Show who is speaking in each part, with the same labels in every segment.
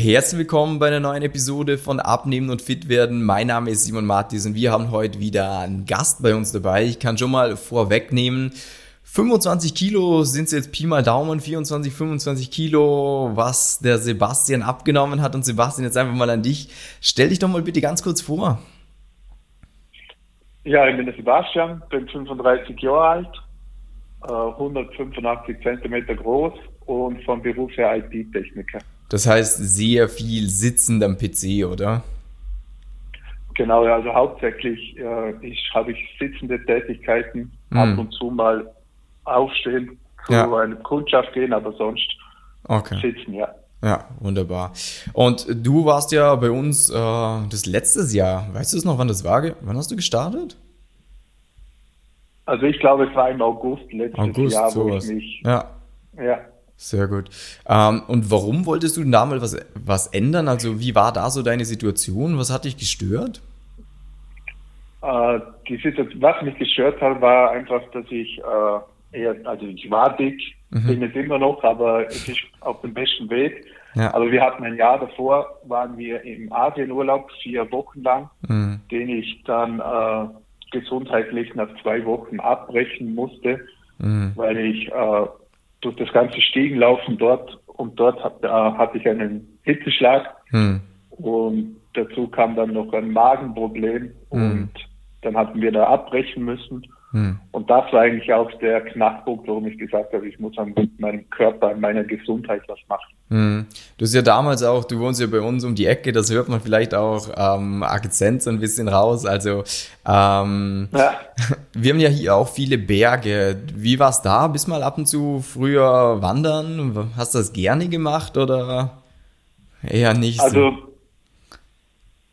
Speaker 1: Herzlich willkommen bei einer neuen Episode von Abnehmen und Fit werden. Mein Name ist Simon Martis und wir haben heute wieder einen Gast bei uns dabei. Ich kann schon mal vorwegnehmen, 25 Kilo sind es jetzt Pi mal Daumen, 24, 25 Kilo, was der Sebastian abgenommen hat. Und Sebastian, jetzt einfach mal an dich. Stell dich doch mal bitte ganz kurz vor.
Speaker 2: Ja, ich bin der Sebastian, bin 35 Jahre alt, 185 äh, Zentimeter groß und vom Beruf her IT-Techniker.
Speaker 1: Das heißt, sehr viel sitzend am PC, oder?
Speaker 2: Genau, ja, also hauptsächlich äh, ich, habe ich sitzende Tätigkeiten, mhm. ab und zu mal aufstehen, zu ja. einer Kundschaft gehen, aber sonst okay. sitzen, ja.
Speaker 1: Ja, wunderbar. Und du warst ja bei uns äh, das letztes Jahr. Weißt du es noch, wann das war? Wann hast du gestartet?
Speaker 2: Also ich glaube, es war im August letztes August, Jahr, wo sowas. ich mich.
Speaker 1: Ja. Ja. Sehr gut. Ähm, und warum wolltest du damals was, was ändern? Also wie war da so deine Situation? Was hat dich gestört?
Speaker 2: Äh, die Situation, was mich gestört hat, war einfach, dass ich äh, eher, also ich war dick, mhm. bin es immer noch, aber es ist auf dem besten Weg. Ja. Aber wir hatten ein Jahr davor, waren wir im Asienurlaub, vier Wochen lang, mhm. den ich dann äh, gesundheitlich nach zwei Wochen abbrechen musste, mhm. weil ich äh, durch das ganze Stiegenlaufen dort und dort hat, äh, hatte ich einen Hitzeschlag hm. und dazu kam dann noch ein Magenproblem hm. und dann hatten wir da abbrechen müssen. Hm. Und das war eigentlich auch der Knackpunkt, warum ich gesagt habe, ich muss mit meinem Körper, meiner Gesundheit was machen.
Speaker 1: Hm. Du hast ja damals auch, du wohnst ja bei uns um die Ecke, das hört man vielleicht auch ähm, Akzent so ein bisschen raus. Also ähm, ja. wir haben ja hier auch viele Berge. Wie war es da? Bist mal ab und zu früher wandern? Hast du das gerne gemacht oder eher nicht?
Speaker 2: Also so?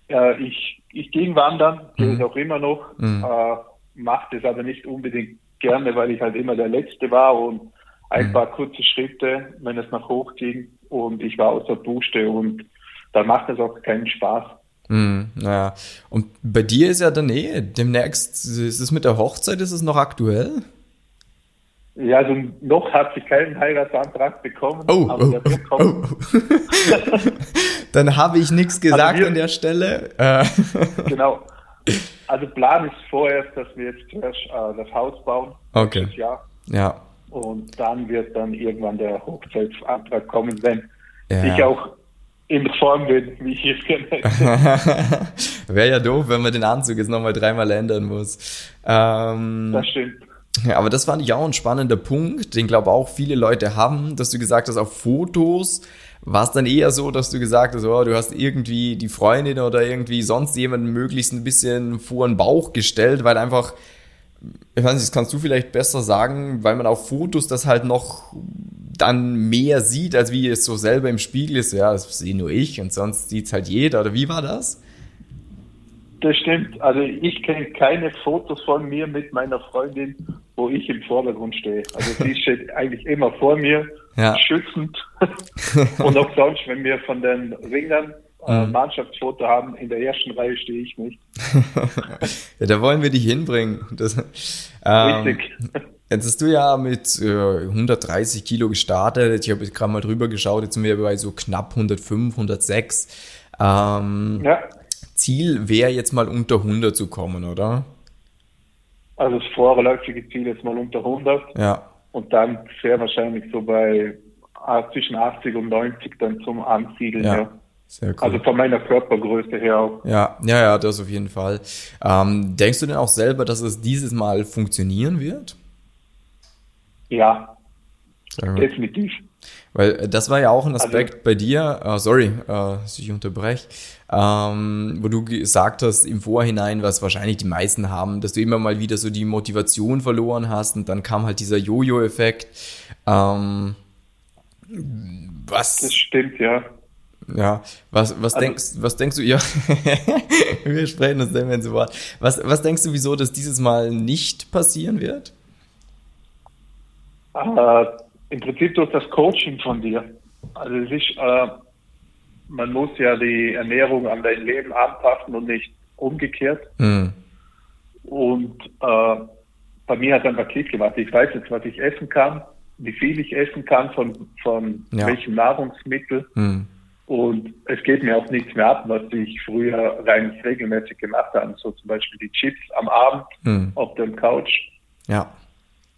Speaker 2: ja, ich, ich ging wandern, gehe mhm. ich auch immer noch. Mhm. Äh, mache das aber nicht unbedingt gerne, weil ich halt immer der Letzte war und ein mhm. paar kurze Schritte, wenn es nach hoch ging und ich war außer Dusche und da macht es auch keinen Spaß.
Speaker 1: Mhm, naja. Und bei dir ist ja dann eh demnächst, ist es mit der Hochzeit, ist es noch aktuell?
Speaker 2: Ja, also noch hat sich keinen Heiratsantrag bekommen, oh, aber oh, der wird kommen.
Speaker 1: Oh. dann habe ich nichts gesagt wir, an der Stelle. Äh.
Speaker 2: genau. Also Plan ist vorerst, dass wir jetzt zuerst äh, das Haus bauen.
Speaker 1: Okay. Jahr. Ja.
Speaker 2: Und dann wird dann irgendwann der Hochzeitsantrag kommen, wenn ja. ich auch in Form bin, wie ich es gerne
Speaker 1: Wäre ja doof, wenn man den Anzug jetzt nochmal dreimal ändern muss.
Speaker 2: Ähm, das stimmt.
Speaker 1: Ja, aber das fand ich auch ein spannender Punkt, den glaube auch viele Leute haben, dass du gesagt hast, auf Fotos war es dann eher so, dass du gesagt hast, oh, du hast irgendwie die Freundin oder irgendwie sonst jemanden möglichst ein bisschen vor den Bauch gestellt, weil einfach, ich weiß nicht, das kannst du vielleicht besser sagen, weil man auf Fotos das halt noch dann mehr sieht, als wie es so selber im Spiegel ist. Ja, das sehe nur ich und sonst sieht's halt jeder. Oder wie war das?
Speaker 2: Das stimmt. Also ich kenne keine Fotos von mir mit meiner Freundin, wo ich im Vordergrund stehe. Also sie steht eigentlich immer vor mir ja. schützend. und auch sonst, wenn wir von den Ringern mhm. Mannschaftsfoto haben, in der ersten Reihe stehe ich nicht.
Speaker 1: ja, da wollen wir dich hinbringen. Das, ähm, Richtig. Jetzt hast du ja mit äh, 130 Kilo gestartet. Ich habe jetzt gerade mal drüber geschaut. Jetzt sind wir bei so knapp 105, 106. Ähm, ja. Ziel wäre jetzt mal unter 100 zu kommen, oder?
Speaker 2: Also das vorläufige Ziel ist mal unter 100.
Speaker 1: Ja.
Speaker 2: Und dann sehr wahrscheinlich so bei ah, zwischen 80 und 90 dann zum Ansiedeln. Ja. ja. Sehr cool. Also von meiner Körpergröße her auch.
Speaker 1: Ja, ja, ja, das auf jeden Fall. Ähm, denkst du denn auch selber, dass es dieses Mal funktionieren wird?
Speaker 2: Ja, definitiv.
Speaker 1: Weil äh, das war ja auch ein also Aspekt also, bei dir, uh, sorry, uh, dass ich unterbreche, ähm, wo du gesagt hast im Vorhinein, was wahrscheinlich die meisten haben, dass du immer mal wieder so die Motivation verloren hast und dann kam halt dieser Jojo-Effekt. Ähm,
Speaker 2: was? Das stimmt, ja.
Speaker 1: Ja, was, was also, denkst, was denkst du, ja, wir sprechen uns dann ins Wort. Was, was denkst du, wieso das dieses Mal nicht passieren wird?
Speaker 2: Äh, Im Prinzip durch das Coaching von dir. Also es ist, äh, man muss ja die Ernährung an dein Leben anpassen und nicht umgekehrt. Mhm. Und äh, bei mir hat einfach Klick gemacht. Ich weiß jetzt, was ich essen kann, wie viel ich essen kann, von, von ja. welchem Nahrungsmittel. Mhm. Und es geht mir auch nichts mehr ab, was ich früher rein regelmäßig gemacht habe. So zum Beispiel die Chips am Abend mhm. auf der Couch.
Speaker 1: Ja.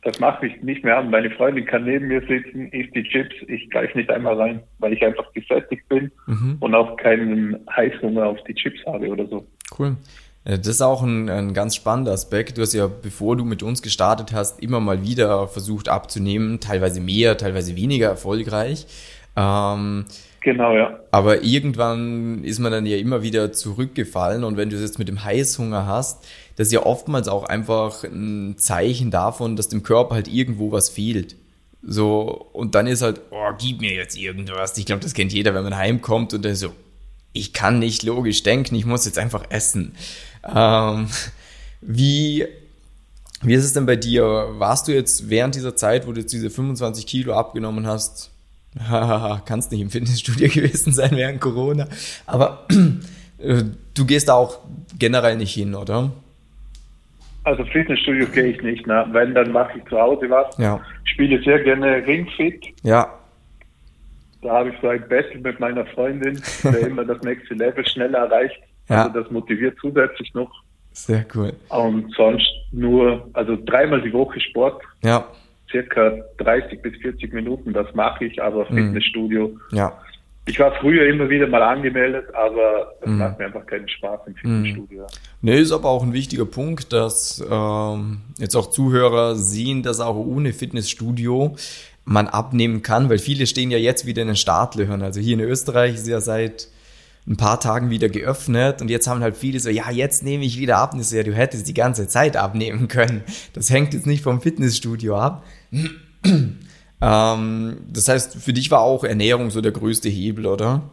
Speaker 2: Das macht mich nicht mehr an. Meine Freundin kann neben mir sitzen, isst die Chips, ich greife nicht einmal rein, weil ich einfach gesättigt bin mhm. und auch keinen Heißhunger auf die Chips habe oder so.
Speaker 1: Cool. Äh, das ist auch ein, ein, ganz spannender Aspekt. Du hast ja, bevor du mit uns gestartet hast, immer mal wieder versucht abzunehmen, teilweise mehr, teilweise weniger erfolgreich. Ähm,
Speaker 2: genau, ja.
Speaker 1: Aber irgendwann ist man dann ja immer wieder zurückgefallen und wenn du es jetzt mit dem Heißhunger hast, das ist ja oftmals auch einfach ein Zeichen davon, dass dem Körper halt irgendwo was fehlt. So, und dann ist halt, oh, gib mir jetzt irgendwas. Ich glaube, das kennt jeder, wenn man heimkommt und dann so, ich kann nicht logisch denken, ich muss jetzt einfach essen. Ähm, wie, wie ist es denn bei dir? Warst du jetzt während dieser Zeit, wo du jetzt diese 25 Kilo abgenommen hast, kannst nicht im Fitnessstudio gewesen sein während Corona, aber äh, du gehst da auch generell nicht hin, oder?
Speaker 2: Also Fitnessstudio gehe ich nicht, ne? wenn, dann mache ich zu Hause was.
Speaker 1: Ja.
Speaker 2: Spiele sehr gerne Ringfit.
Speaker 1: Ja.
Speaker 2: Da habe ich so ein Battle mit meiner Freundin, der immer das nächste Level schneller erreicht. Ja. Also das motiviert zusätzlich noch.
Speaker 1: Sehr cool.
Speaker 2: Und sonst nur, also dreimal die Woche Sport.
Speaker 1: Ja.
Speaker 2: Circa 30 bis 40 Minuten, das mache ich, aber mhm. Fitnessstudio.
Speaker 1: Ja.
Speaker 2: Ich war früher immer wieder mal angemeldet, aber es mhm. macht mir einfach keinen Spaß im Fitnessstudio. Mhm.
Speaker 1: Nee, ist aber auch ein wichtiger Punkt, dass ähm, jetzt auch Zuhörer sehen, dass auch ohne Fitnessstudio man abnehmen kann, weil viele stehen ja jetzt wieder in den Startlöchern. Also hier in Österreich ist ja seit ein paar Tagen wieder geöffnet und jetzt haben halt viele so, ja, jetzt nehme ich wieder ab. Und ich so, ja, du hättest die ganze Zeit abnehmen können. Das hängt jetzt nicht vom Fitnessstudio ab. ähm, das heißt, für dich war auch Ernährung so der größte Hebel, oder?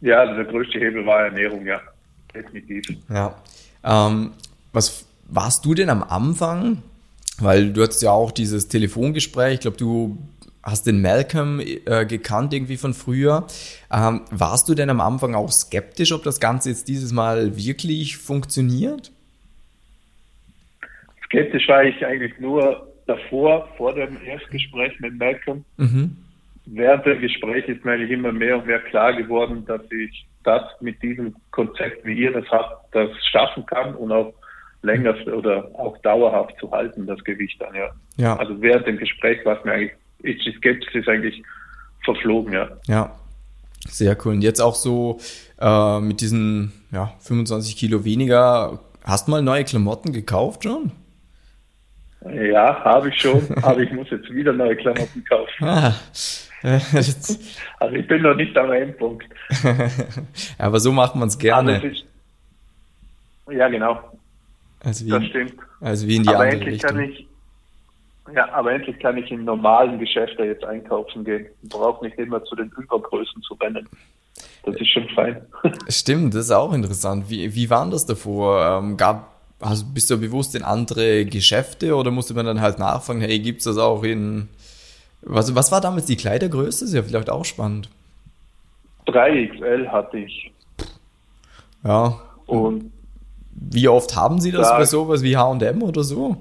Speaker 2: Ja, also der größte Hebel war Ernährung, ja. Definitiv.
Speaker 1: Ja. Ähm, was warst du denn am Anfang? Weil du hattest ja auch dieses Telefongespräch, ich glaube, du hast den Malcolm äh, gekannt irgendwie von früher. Ähm, warst du denn am Anfang auch skeptisch, ob das Ganze jetzt dieses Mal wirklich funktioniert?
Speaker 2: Skeptisch war ich eigentlich nur davor, vor dem Erstgespräch mit Malcolm. Mhm. Während dem Gespräch ist mir eigentlich immer mehr und mehr klar geworden, dass ich das mit diesem Konzept, wie ihr das habt, das schaffen kann und auch länger oder auch dauerhaft zu halten, das Gewicht dann, ja.
Speaker 1: ja.
Speaker 2: Also während dem Gespräch war es mir eigentlich ist die Skepsis eigentlich verflogen, ja.
Speaker 1: Ja, sehr cool. Und jetzt auch so äh, mit diesen ja, 25 Kilo weniger, hast du mal neue Klamotten gekauft schon?
Speaker 2: Ja, habe ich schon, aber ich muss jetzt wieder neue Klamotten kaufen. Ah. also ich bin noch nicht am Endpunkt.
Speaker 1: aber so macht man es gerne.
Speaker 2: Ist, ja, genau.
Speaker 1: Also wie,
Speaker 2: das stimmt.
Speaker 1: Also wie in die
Speaker 2: aber
Speaker 1: andere
Speaker 2: endlich
Speaker 1: Richtung.
Speaker 2: kann ich ja, aber endlich kann ich in normalen Geschäften jetzt einkaufen gehen. Brauche nicht immer zu den Übergrößen zu rennen. Das ist schon fein.
Speaker 1: Stimmt, das ist auch interessant. Wie, wie war das davor? Ähm, gab, also bist du bewusst in andere Geschäfte oder musste man dann halt nachfragen, hey, gibt's das auch in. Was, was war damals die Kleidergröße? Das ist ja vielleicht auch spannend.
Speaker 2: 3XL hatte ich.
Speaker 1: Ja.
Speaker 2: Und
Speaker 1: wie oft haben Sie das da, bei sowas wie HM oder so?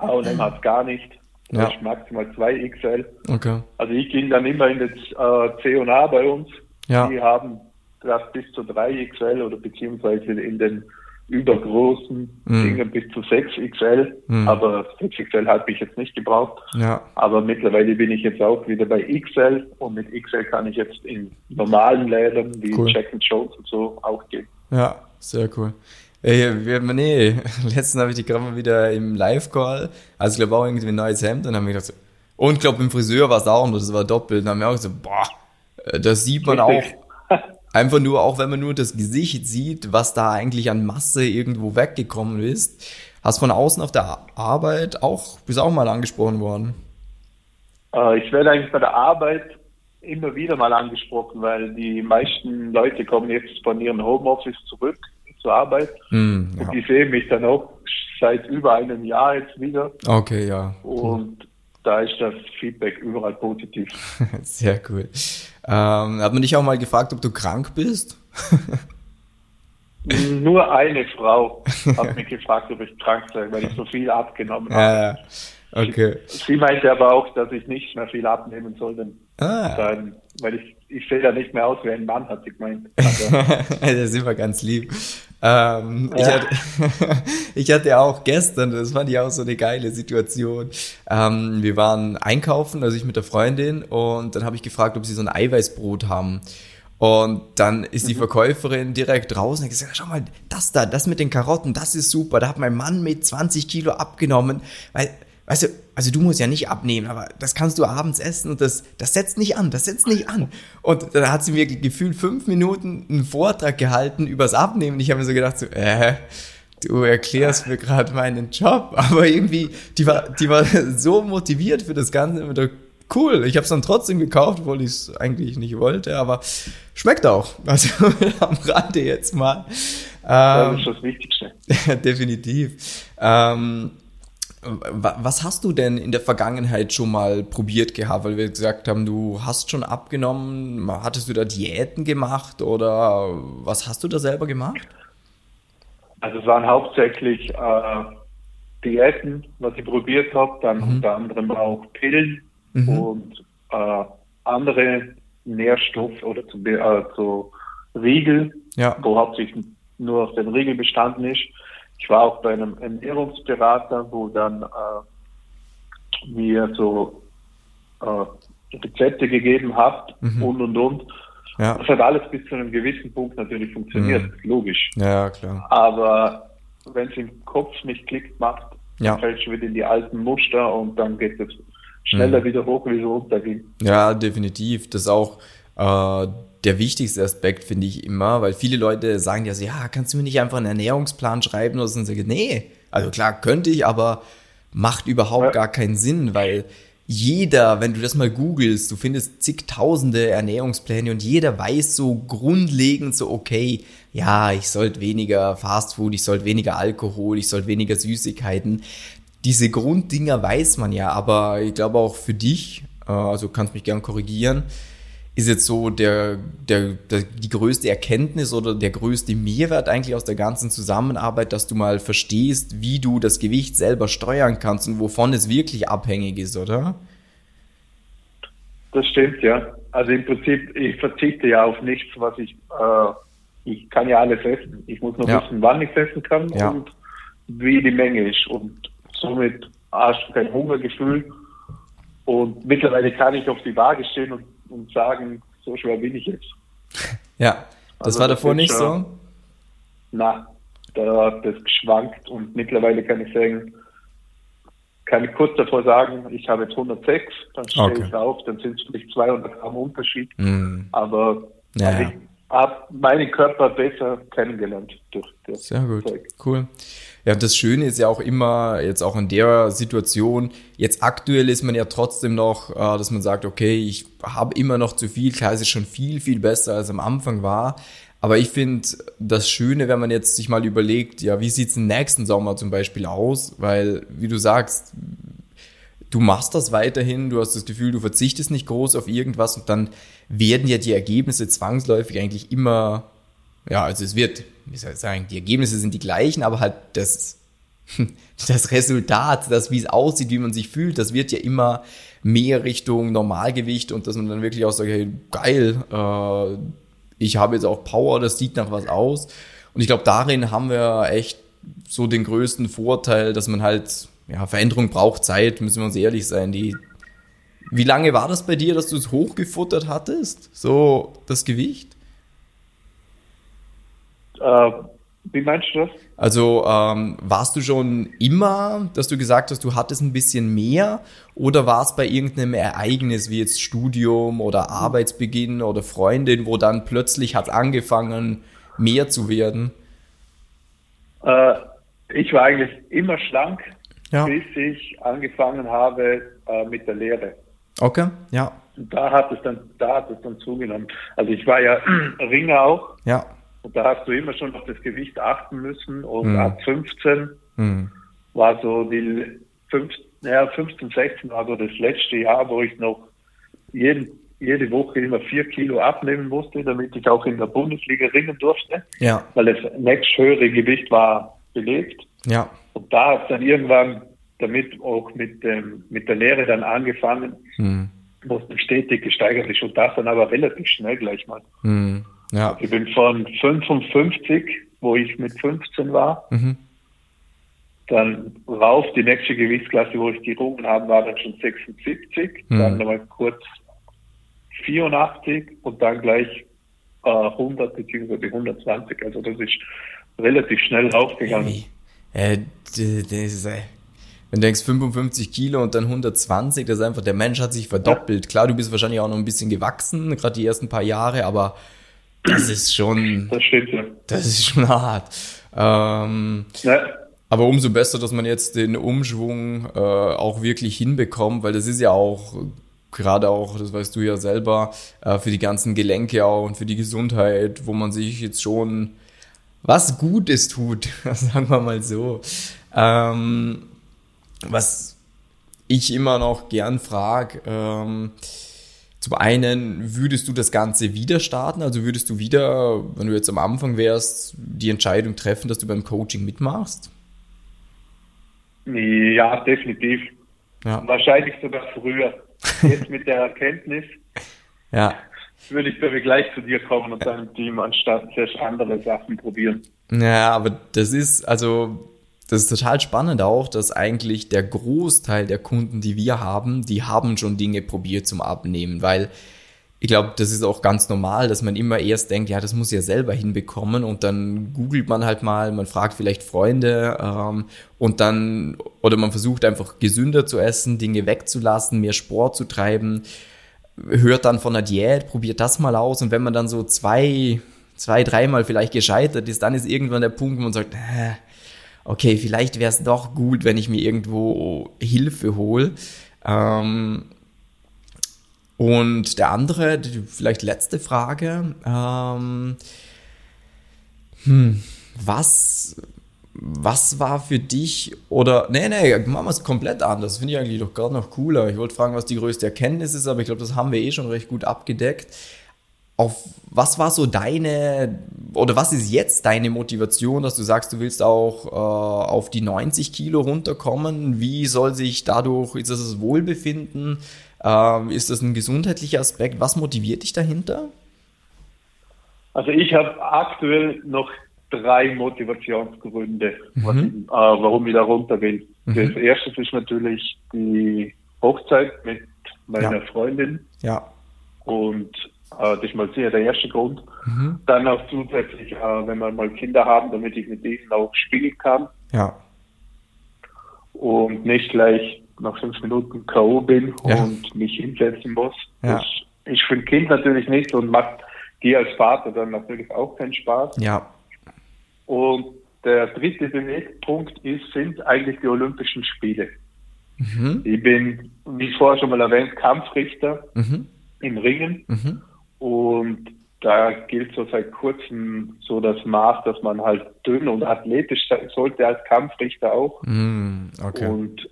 Speaker 2: H&M hat es gar nicht. Ja. Das ist maximal 2 XL.
Speaker 1: Okay.
Speaker 2: Also ich ging dann immer in das äh, C&A bei uns.
Speaker 1: Ja.
Speaker 2: Die haben das bis zu 3 XL oder beziehungsweise in den übergroßen mhm. Dingen bis zu 6 XL. Mhm. Aber 6 XL habe ich jetzt nicht gebraucht.
Speaker 1: Ja.
Speaker 2: Aber mittlerweile bin ich jetzt auch wieder bei XL und mit XL kann ich jetzt in normalen Läden wie cool. Jack Jones und so auch gehen.
Speaker 1: Ja, sehr cool. Ey, wir, nee, letztens habe ich die gerade mal wieder im Live-Call, also ich glaube auch irgendwie ein neues Hemd und dann habe ich gedacht, so, und ich glaube im Friseur war es auch und das war doppelt. Und dann haben wir auch gesagt, boah, äh, das sieht man Richtig. auch einfach nur, auch wenn man nur das Gesicht sieht, was da eigentlich an Masse irgendwo weggekommen ist. Hast von außen auf der Arbeit auch, bist auch mal angesprochen worden?
Speaker 2: Äh, ich werde eigentlich bei der Arbeit immer wieder mal angesprochen, weil die meisten Leute kommen jetzt von ihrem Homeoffice zurück zur Arbeit.
Speaker 1: Mm, ja.
Speaker 2: Und die sehen mich dann auch seit über einem Jahr jetzt wieder.
Speaker 1: Okay, ja.
Speaker 2: Und da ist das Feedback überall positiv.
Speaker 1: Sehr cool. Ähm, hat man dich auch mal gefragt, ob du krank bist?
Speaker 2: Nur eine Frau hat mich gefragt, ob ich krank sei, weil ich so viel abgenommen habe.
Speaker 1: Ja, okay.
Speaker 2: Sie, sie meinte aber auch, dass ich nicht mehr viel abnehmen soll, denn Ah. Dann, weil ich, ich sehe da nicht mehr aus wie ein Mann, hat sie gemeint.
Speaker 1: Also, das sind wir ganz lieb. Ähm, ja. ich, hatte, ich hatte auch gestern, das fand ich auch so eine geile Situation. Ähm, wir waren einkaufen, also ich mit der Freundin, und dann habe ich gefragt, ob sie so ein Eiweißbrot haben. Und dann ist die mhm. Verkäuferin direkt draußen und gesagt, schau mal, das da, das mit den Karotten, das ist super. Da hat mein Mann mit 20 Kilo abgenommen, weil, weißt du, also du musst ja nicht abnehmen, aber das kannst du abends essen und das, das setzt nicht an, das setzt nicht an. Und dann hat sie mir gefühlt fünf Minuten einen Vortrag gehalten übers Abnehmen. Ich habe mir so gedacht, so, äh, du erklärst mir gerade meinen Job, aber irgendwie, die war, die war so motiviert für das Ganze mit der cool. Ich habe es dann trotzdem gekauft, obwohl ich es eigentlich nicht wollte, aber schmeckt auch. Also am Rande jetzt mal.
Speaker 2: Ähm, das ist das Wichtigste.
Speaker 1: definitiv. Ähm, was hast du denn in der Vergangenheit schon mal probiert gehabt? Weil wir gesagt haben, du hast schon abgenommen. Hattest du da Diäten gemacht oder was hast du da selber gemacht?
Speaker 2: Also es waren hauptsächlich äh, Diäten, was ich probiert habe, dann mhm. unter anderem auch Pillen mhm. und äh, andere Nährstoffe oder zu, äh, zu Riegel, ja. wo hauptsächlich nur auf den Riegel bestanden ist. Ich war auch bei einem Ernährungsberater, wo dann äh, mir so äh, Rezepte gegeben hat mhm. und und und. Ja. Das hat alles bis zu einem gewissen Punkt natürlich funktioniert, mhm. logisch.
Speaker 1: Ja, klar.
Speaker 2: Aber wenn es im Kopf nicht klickt macht, ja. fällst du wieder in die alten Muster und dann geht es schneller mhm. wieder hoch, wie so runtergehen.
Speaker 1: Ja, definitiv. Das ist auch äh, der wichtigste Aspekt, finde ich immer, weil viele Leute sagen ja so, ja, kannst du mir nicht einfach einen Ernährungsplan schreiben? Oder so, und sagen, nee, also klar, könnte ich, aber macht überhaupt ja. gar keinen Sinn, weil jeder, wenn du das mal googelst, du findest zigtausende Ernährungspläne und jeder weiß so grundlegend so, okay, ja, ich sollte weniger Fastfood, ich sollte weniger Alkohol, ich sollte weniger Süßigkeiten diese Grunddinger weiß man ja, aber ich glaube auch für dich, äh, also kannst mich gern korrigieren, ist jetzt so der, der, der, die größte Erkenntnis oder der größte Mehrwert eigentlich aus der ganzen Zusammenarbeit, dass du mal verstehst, wie du das Gewicht selber steuern kannst und wovon es wirklich abhängig ist, oder?
Speaker 2: Das stimmt, ja. Also im Prinzip, ich verzichte ja auf nichts, was ich, äh, ich kann ja alles essen. Ich muss nur ja. wissen, wann ich essen kann ja. und wie die Menge ist. Und somit hast du kein Hungergefühl. Und mittlerweile kann ich auf die Waage stehen und, und sagen, so schwer bin ich jetzt.
Speaker 1: Ja, das also war davor das nicht so?
Speaker 2: Na, da hat das geschwankt und mittlerweile kann ich sagen, kann ich kurz davor sagen, ich habe jetzt 106, dann stehe okay. ich auf, dann sind es vielleicht 200 Gramm Unterschied. Mm. Aber ja, ich habe meinen Körper besser kennengelernt durch das
Speaker 1: Sehr gut, Zeug. cool. Ja, das Schöne ist ja auch immer, jetzt auch in der Situation, jetzt aktuell ist man ja trotzdem noch, äh, dass man sagt, okay, ich habe immer noch zu viel, klar, es ist schon viel, viel besser als am Anfang war. Aber ich finde das Schöne, wenn man jetzt sich mal überlegt, ja, wie sieht's im nächsten Sommer zum Beispiel aus? Weil, wie du sagst, du machst das weiterhin, du hast das Gefühl, du verzichtest nicht groß auf irgendwas und dann werden ja die Ergebnisse zwangsläufig eigentlich immer, ja, also es wird wie soll ich sagen, die Ergebnisse sind die gleichen, aber halt das, das Resultat, das, wie es aussieht, wie man sich fühlt, das wird ja immer mehr Richtung Normalgewicht und dass man dann wirklich auch sagt, hey, geil, äh, ich habe jetzt auch Power, das sieht nach was aus. Und ich glaube, darin haben wir echt so den größten Vorteil, dass man halt, ja, Veränderung braucht Zeit, müssen wir uns ehrlich sein. Die, wie lange war das bei dir, dass du es hochgefuttert hattest? So das Gewicht?
Speaker 2: Äh, wie meinst du das?
Speaker 1: Also ähm, warst du schon immer, dass du gesagt hast, du hattest ein bisschen mehr oder war es bei irgendeinem Ereignis wie jetzt Studium oder Arbeitsbeginn oder Freundin, wo dann plötzlich hat angefangen, mehr zu werden?
Speaker 2: Äh, ich war eigentlich immer schlank, ja. bis ich angefangen habe äh, mit der Lehre.
Speaker 1: Okay, ja.
Speaker 2: Und da hat es dann, da hat es dann zugenommen. Also ich war ja Ringer auch.
Speaker 1: Ja.
Speaker 2: Und da hast du immer schon auf das Gewicht achten müssen. Und mhm. ab 15 mhm. war so die 15, ja, 15, 16 war so das letzte Jahr, wo ich noch jeden, jede Woche immer vier Kilo abnehmen musste, damit ich auch in der Bundesliga ringen durfte.
Speaker 1: Ja.
Speaker 2: Weil das nächst höhere Gewicht war belegt.
Speaker 1: Ja.
Speaker 2: Und da hat dann irgendwann damit auch mit dem, mit der Lehre dann angefangen, mhm. mussten stetig gesteigert sich und das dann aber relativ schnell gleich mal. Mhm. Ja. Ich bin von 55, wo ich mit 15 war, mhm. dann rauf die nächste Gewichtsklasse, wo ich gerungen habe, war dann schon 76, mhm. dann nochmal kurz 84 und dann gleich äh, 100 bzw. 120. Also das ist relativ schnell raufgegangen.
Speaker 1: Äh, das äh, wenn du denkst 55 Kilo und dann 120, das ist einfach, der Mensch hat sich verdoppelt. Klar, du bist wahrscheinlich auch noch ein bisschen gewachsen, gerade die ersten paar Jahre, aber das ist schon.
Speaker 2: Das stimmt, ja.
Speaker 1: Das ist schon hart. Ähm, ja. Aber umso besser, dass man jetzt den Umschwung äh, auch wirklich hinbekommt, weil das ist ja auch gerade auch, das weißt du ja selber, äh, für die ganzen Gelenke auch und für die Gesundheit, wo man sich jetzt schon was Gutes tut, sagen wir mal so. Ähm, was ich immer noch gern frage, ähm, zum einen, würdest du das Ganze wieder starten? Also würdest du wieder, wenn du jetzt am Anfang wärst, die Entscheidung treffen, dass du beim Coaching mitmachst?
Speaker 2: Ja, definitiv. Ja. Wahrscheinlich sogar früher. Jetzt mit der Erkenntnis
Speaker 1: ja.
Speaker 2: würde ich glaube gleich zu dir kommen und deinem Team, anstatt zuerst andere Sachen probieren.
Speaker 1: Ja, aber das ist, also das ist total spannend auch, dass eigentlich der Großteil der Kunden, die wir haben, die haben schon Dinge probiert zum Abnehmen, weil ich glaube, das ist auch ganz normal, dass man immer erst denkt, ja, das muss ja selber hinbekommen und dann googelt man halt mal, man fragt vielleicht Freunde ähm, und dann, oder man versucht einfach gesünder zu essen, Dinge wegzulassen, mehr Sport zu treiben, hört dann von der Diät, probiert das mal aus und wenn man dann so zwei, zwei, dreimal vielleicht gescheitert ist, dann ist irgendwann der Punkt, wo man sagt, äh, okay, vielleicht wäre es doch gut, wenn ich mir irgendwo Hilfe hole. Ähm, und der andere, die vielleicht letzte Frage, ähm, hm, was, was war für dich oder, nee, nee, machen wir es komplett anders, finde ich eigentlich doch gerade noch cooler. Ich wollte fragen, was die größte Erkenntnis ist, aber ich glaube, das haben wir eh schon recht gut abgedeckt auf was war so deine oder was ist jetzt deine Motivation, dass du sagst, du willst auch äh, auf die 90 Kilo runterkommen? Wie soll sich dadurch, ist das das Wohlbefinden? Ähm, ist das ein gesundheitlicher Aspekt? Was motiviert dich dahinter?
Speaker 2: Also ich habe aktuell noch drei Motivationsgründe, mhm. was, äh, warum ich da runter will. Mhm. Das erste ist natürlich die Hochzeit mit meiner ja. Freundin.
Speaker 1: Ja.
Speaker 2: Und das ist mal sehr der erste Grund. Mhm. Dann auch zusätzlich, äh, wenn wir mal Kinder haben, damit ich mit denen auch spielen kann.
Speaker 1: Ja.
Speaker 2: Und nicht gleich nach fünf Minuten K.O. bin ja. und mich hinsetzen muss. Ja. Das ist für ein Kind natürlich nicht und macht dir als Vater dann natürlich auch keinen Spaß.
Speaker 1: Ja.
Speaker 2: Und der dritte Bewegpunkt ist, sind eigentlich die Olympischen Spiele. Mhm. Ich bin, wie vorher schon mal erwähnt, Kampfrichter mhm. im Ringen. Mhm. Und da gilt so seit kurzem so das Maß, dass man halt dünn und athletisch sein sollte als Kampfrichter auch.
Speaker 1: Mm, okay.
Speaker 2: Und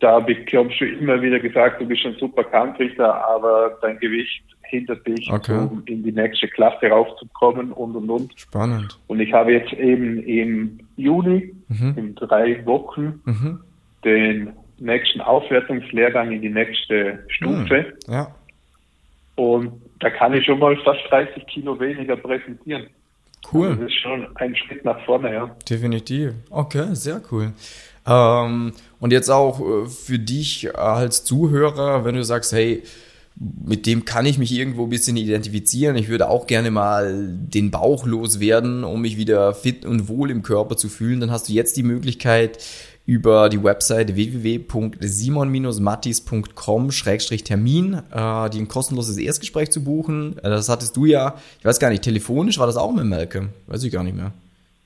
Speaker 2: da bekommst du immer wieder gesagt, du bist ein super Kampfrichter, aber dein Gewicht hindert dich, okay. um in die nächste Klasse raufzukommen und und und.
Speaker 1: Spannend.
Speaker 2: Und ich habe jetzt eben im Juni, mhm. in drei Wochen, mhm. den nächsten Aufwertungslehrgang in die nächste Stufe.
Speaker 1: Mhm. Ja.
Speaker 2: Und da kann ich schon mal fast 30 Kilo weniger präsentieren.
Speaker 1: Cool.
Speaker 2: Also das ist schon ein Schritt nach vorne, ja.
Speaker 1: Definitiv. Okay, sehr cool. Ähm, und jetzt auch äh, für dich als Zuhörer, wenn du sagst, hey, mit dem kann ich mich irgendwo ein bisschen identifizieren. Ich würde auch gerne mal den Bauch loswerden, um mich wieder fit und wohl im Körper zu fühlen. Dann hast du jetzt die Möglichkeit, über die Website www.simon-mattis.com-termin, äh, die ein kostenloses Erstgespräch zu buchen. Äh, das hattest du ja, ich weiß gar nicht, telefonisch war das auch mit Malcolm? Weiß ich gar nicht mehr.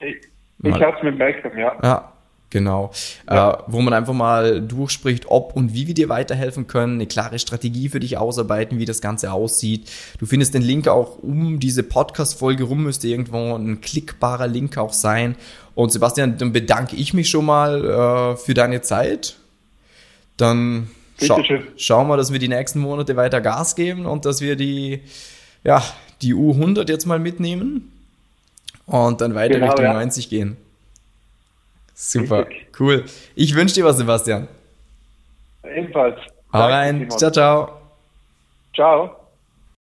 Speaker 2: Ich, ich hab's mit Malcolm, ja.
Speaker 1: Ja, Genau. Ja. Äh, wo man einfach mal durchspricht, ob und wie wir dir weiterhelfen können, eine klare Strategie für dich ausarbeiten, wie das Ganze aussieht. Du findest den Link auch um diese Podcast-Folge rum, müsste irgendwo ein klickbarer Link auch sein. Und Sebastian, dann bedanke ich mich schon mal äh, für deine Zeit. Dann scha schauen wir, dass wir die nächsten Monate weiter Gas geben und dass wir die, ja, die U100 jetzt mal mitnehmen und dann weiter genau, Richtung ja. 90 gehen. Super, Richtig. cool. Ich wünsche dir was, Sebastian.
Speaker 2: Ebenfalls.
Speaker 1: Hau rein. Ciao, ciao.
Speaker 2: Ciao.